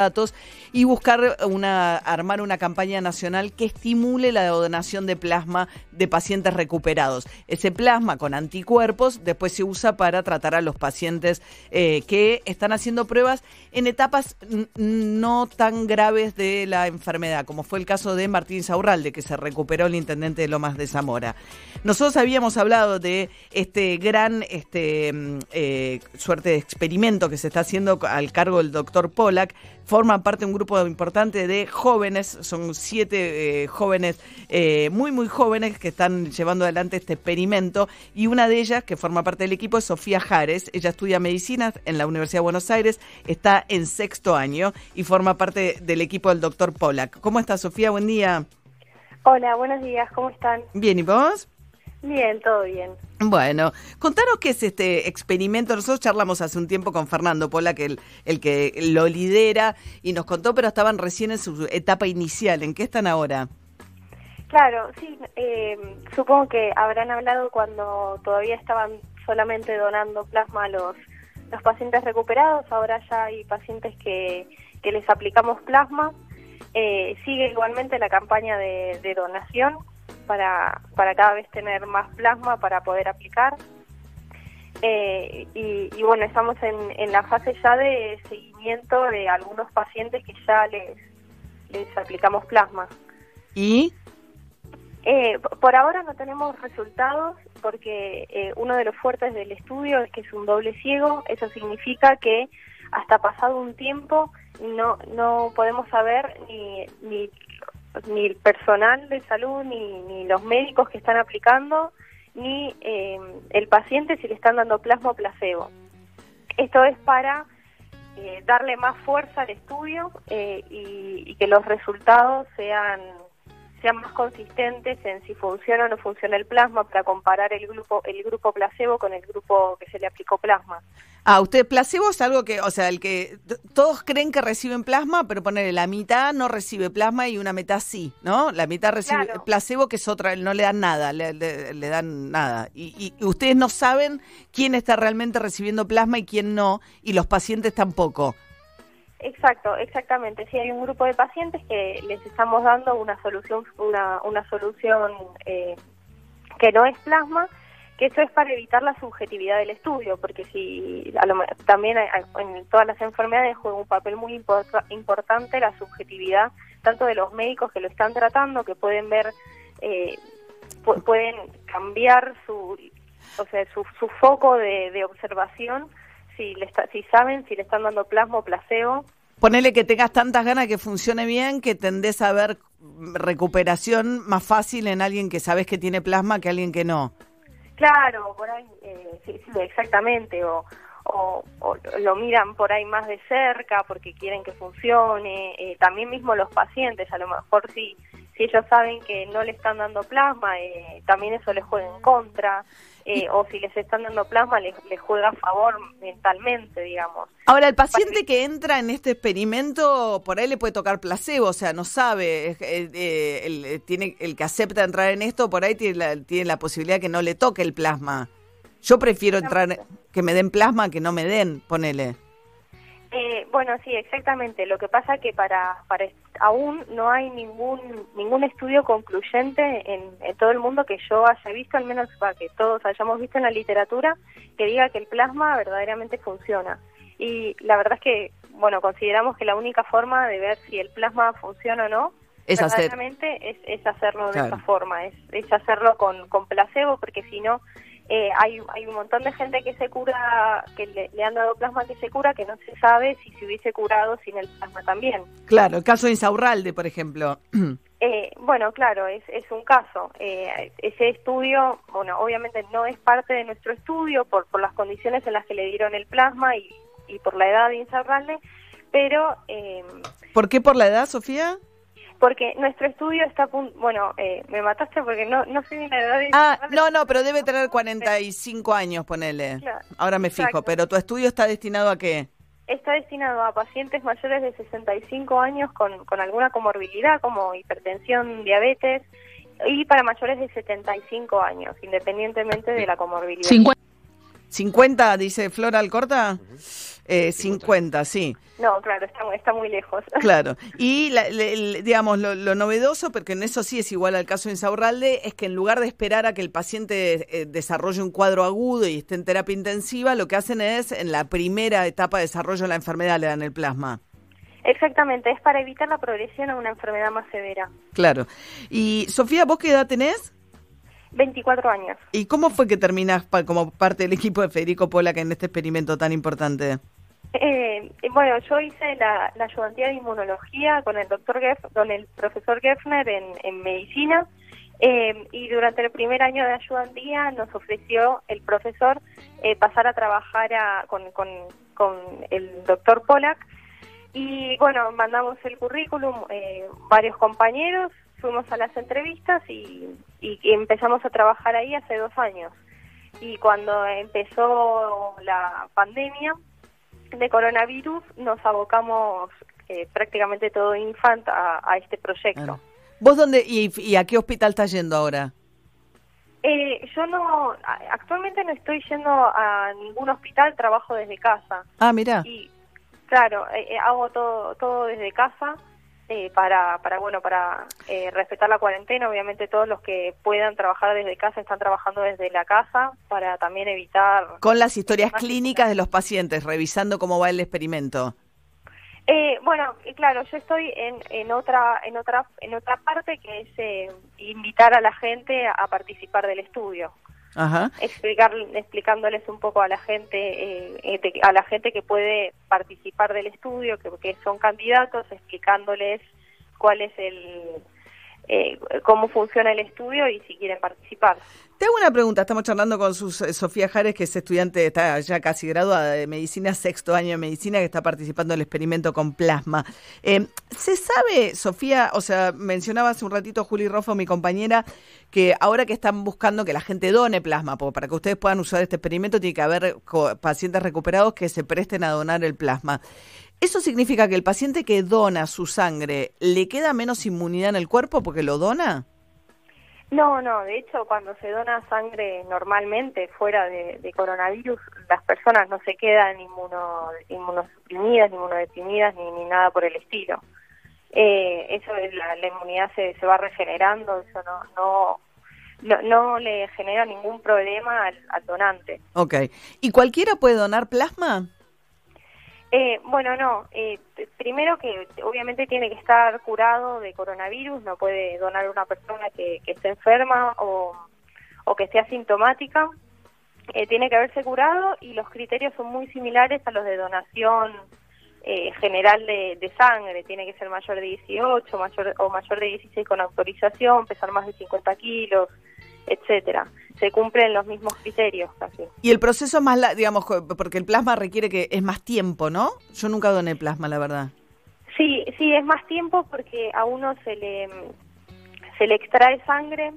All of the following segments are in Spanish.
datos y buscar una armar una campaña nacional que estimule la donación de plasma de pacientes recuperados. Ese plasma con anticuerpos después se usa para tratar a los pacientes eh, que están haciendo pruebas en etapas no tan graves de la enfermedad, como fue el caso de Martín Saurralde, que se recuperó el intendente de Lomas de Zamora. Nosotros habíamos hablado de este gran este, mm, eh, suerte de experimento que se está haciendo al cargo del doctor Pollack forman parte de un grupo importante de jóvenes, son siete eh, jóvenes, eh, muy, muy jóvenes que están llevando adelante este experimento y una de ellas, que forma parte del equipo, es Sofía Jares. Ella estudia medicina en la Universidad de Buenos Aires, está en sexto año y forma parte del equipo del doctor Pollack. ¿Cómo está Sofía? Buen día. Hola, buenos días, ¿cómo están? Bien, ¿y vos? Bien, todo bien. Bueno, contanos qué es este experimento. Nosotros charlamos hace un tiempo con Fernando Pola, que el, el que lo lidera, y nos contó, pero estaban recién en su etapa inicial. ¿En qué están ahora? Claro, sí, eh, supongo que habrán hablado cuando todavía estaban solamente donando plasma a los, los pacientes recuperados, ahora ya hay pacientes que, que les aplicamos plasma. Eh, sigue igualmente la campaña de, de donación para, para cada vez tener más plasma para poder aplicar. Eh, y, bueno, estamos en, en la fase ya de seguimiento de algunos pacientes que ya les, les aplicamos plasma. ¿Y? Eh, por ahora no tenemos resultados porque eh, uno de los fuertes del estudio es que es un doble ciego. Eso significa que hasta pasado un tiempo no, no podemos saber ni, ni ni el personal de salud, ni, ni los médicos que están aplicando, ni eh, el paciente si le están dando plasma o placebo. Esto es para eh, darle más fuerza al estudio eh, y, y, que los resultados sean sean más consistentes en si funciona o no funciona el plasma para comparar el grupo el grupo placebo con el grupo que se le aplicó plasma. Ah, usted placebo es algo que, o sea, el que todos creen que reciben plasma, pero ponerle la mitad no recibe plasma y una mitad sí, ¿no? La mitad recibe placebo, que es otra, no le dan nada, le, dan nada. Y, y, ustedes no saben quién está realmente recibiendo plasma y quién no, y los pacientes tampoco. Exacto, exactamente. Sí, hay un grupo de pacientes que les estamos dando una solución, una, solución eh, que no es plasma, que eso es para evitar la subjetividad del estudio, porque si a lo, también en todas las enfermedades juega un papel muy importante la subjetividad, tanto de los médicos que lo están tratando, que pueden ver, eh, pueden cambiar su, o sea, su, su foco de observación si, le está, si saben si le están dando plasma o placebo. Ponele que tengas tantas ganas que funcione bien que tendés a ver recuperación más fácil en alguien que sabes que tiene plasma que alguien que no. Claro, por ahí, eh, sí, sí, exactamente, o, o, o, lo miran por ahí más de cerca porque quieren que funcione, eh, también mismo los pacientes, a lo mejor si, si ellos saben que no le están dando plasma, eh, también eso les juega en contra. Eh, o si les están dando plasma, les, les, juega a favor mentalmente, digamos. Ahora, el paciente que entra en este experimento, por ahí le puede tocar placebo, o sea, no sabe, eh, el, tiene, el que acepta entrar en esto, por ahí tiene la, tiene la posibilidad que no le toque el plasma. Yo prefiero entrar, que me den plasma que no me den, ponele. Eh, bueno, sí, exactamente. Lo que pasa que para, para aún no hay ningún ningún estudio concluyente en, en, todo el mundo que yo haya visto, al menos para que todos hayamos visto en la literatura, que diga que el plasma verdaderamente funciona. Y la verdad es que, bueno, consideramos que la única forma de ver si el plasma funciona o no es verdaderamente hacer. es, es hacerlo claro. de esa forma, es, es hacerlo con, con placebo, porque si no eh, hay, hay un montón de gente que se cura, que le, le, han dado plasma que se cura, que no se sabe si se hubiese curado sin el plasma también. Claro, el caso de Insaurralde, por ejemplo. Eh, bueno, claro, es, es un caso. Eh, ese estudio, bueno, obviamente no es parte de nuestro estudio por, por las condiciones en las que le dieron el plasma y, y por la edad de Insaurralde, pero... Eh, ¿Por qué por la edad, Sofía? Porque nuestro estudio está bueno eh, me mataste porque no no sé ni la edad de ah no no pero debe tener 45 años ponele. Claro, ahora me fijo pero tu estudio está destinado a qué está destinado a pacientes mayores de 65 años con, con alguna comorbilidad como hipertensión diabetes y para mayores de 75 años independientemente de la comorbilidad. 50. 50, dice Flora Alcorta. Eh, 50, sí. No, claro, está, está muy lejos. Claro. Y, digamos, lo, novedoso, porque en eso sí es igual al caso de Insaurralde, es que en lugar de esperar a que el paciente eh, desarrolle un cuadro agudo y esté en terapia intensiva, lo que hacen es, en la primera etapa de desarrollo de la enfermedad, le dan el plasma. Exactamente, es para evitar la progresión a una enfermedad más severa. Claro. Y, Sofía, ¿vos qué edad tenés? 24 años. ¿Y cómo fue que terminás como parte del equipo de Federico Pola en este experimento tan importante? Eh, bueno, yo hice la, ayudantía de inmunología con el doctor con el profesor Geffner en, medicina eh, y durante el primer año de ayudantía nos ofreció el profesor eh, pasar a trabajar con, el doctor Pollack y bueno, mandamos el currículum, eh, varios compañeros, fuimos a las entrevistas y, y empezamos a trabajar ahí hace dos años. Y cuando empezó la pandemia, de coronavirus nos abocamos eh, prácticamente todo Infant a, este proyecto. ¿Vos dónde y, a qué hospital estás yendo ahora? Eh, yo no, actualmente no estoy yendo a ningún hospital, trabajo desde casa. Ah, mira. Y claro, eh, hago todo todo desde casa. Eh, para, para, bueno, para eh, respetar la cuarentena. Obviamente todos los que puedan trabajar desde casa están trabajando desde la casa para también evitar... Con las historias clínicas de los pacientes, revisando cómo va el experimento. Eh, bueno, claro, yo estoy en, en otra en otra en otra parte que es invitar a la gente a participar del estudio. Ajá. Explicar, explicándoles un poco a la gente eh, a la gente que puede participar del estudio que, que son candidatos explicándoles cuál es el eh, cómo funciona el estudio y si quieren participar. Te hago una pregunta, estamos charlando con eh, Sofía Jares, que es estudiante, está ya casi graduada de medicina, sexto año de medicina, que está participando en el experimento con plasma. Eh, ¿Se sabe, Sofía, o sea, mencionaba hace un ratito Juli Roffo, mi compañera, que ahora que están buscando que la gente done plasma, porque para que ustedes puedan usar este experimento tiene que haber pacientes recuperados que se presten a donar el plasma. ¿Eso significa que el paciente que dona su sangre le queda menos inmunidad en el cuerpo porque lo dona? No, no, de hecho cuando se dona sangre normalmente fuera de, coronavirus, las personas no se quedan inmuno, inmunosuprimidas, inmunodeprimidas ni, ni nada por el estilo. Eh, eso la, la inmunidad se, se va regenerando, eso no, no, no, le genera ningún problema al, al donante. Ok, ¿y cualquiera puede donar plasma? Eh, bueno, no. Eh, primero que obviamente tiene que estar curado de coronavirus, no puede donar una persona que, que esté enferma o, que esté asintomática. Eh, tiene que haberse curado y los criterios son muy similares a los de donación eh, general de, de, sangre. Tiene que ser mayor de 18 mayor, o mayor de 16 con autorización, pesar más de 50 kilos, etcétera se cumplen los mismos criterios casi. Y el proceso más, digamos, porque el plasma requiere que es más tiempo, ¿no? Yo nunca doné plasma, la verdad. Sí, sí, es más tiempo porque a uno se le, se le extrae sangre,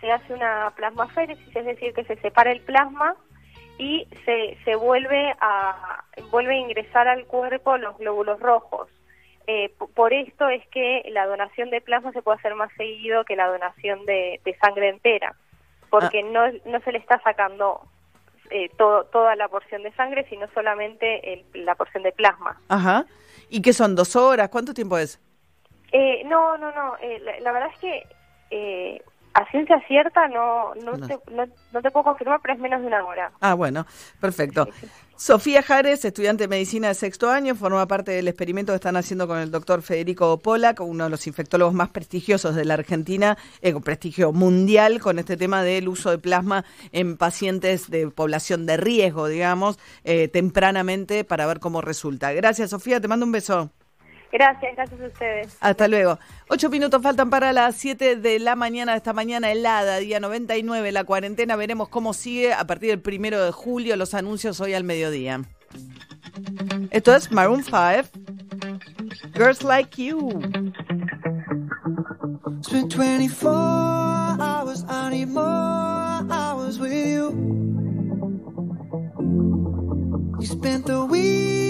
se hace una plasmaféresis, es decir, que se separa el plasma y se, se vuelve a vuelve a ingresar al cuerpo los glóbulos rojos. Eh, por esto es que la donación de plasma se puede hacer más seguido que la donación de sangre entera porque ah. no, no se le está sacando eh, todo, toda la porción de sangre, sino solamente la porción de plasma. Ajá. ¿Y qué son? ¿Dos horas? ¿Cuánto tiempo es? Eh, no, no, no. Eh, la, verdad es que eh, a ciencia cierta no, no, Te, no, te puedo confirmar, pero es menos de una hora. Ah, bueno, perfecto. Sofía Jares, estudiante de medicina de sexto año, forma parte del experimento que están haciendo con el doctor Federico Polak, uno de los infectólogos más prestigiosos de la Argentina, eh, con prestigio mundial, con este tema del uso de plasma en pacientes de población de riesgo, digamos, eh, tempranamente para ver cómo resulta. Gracias, Sofía, te mando un beso. Gracias, gracias a ustedes. Hasta luego. Ocho minutos faltan para las siete de la mañana de esta mañana helada, día 99, la cuarentena. Veremos cómo sigue a partir del primero de julio los anuncios hoy al mediodía. Esto es Maroon 5, Girls Like You. Spent 24 hours, I need more hours with you. You spent the week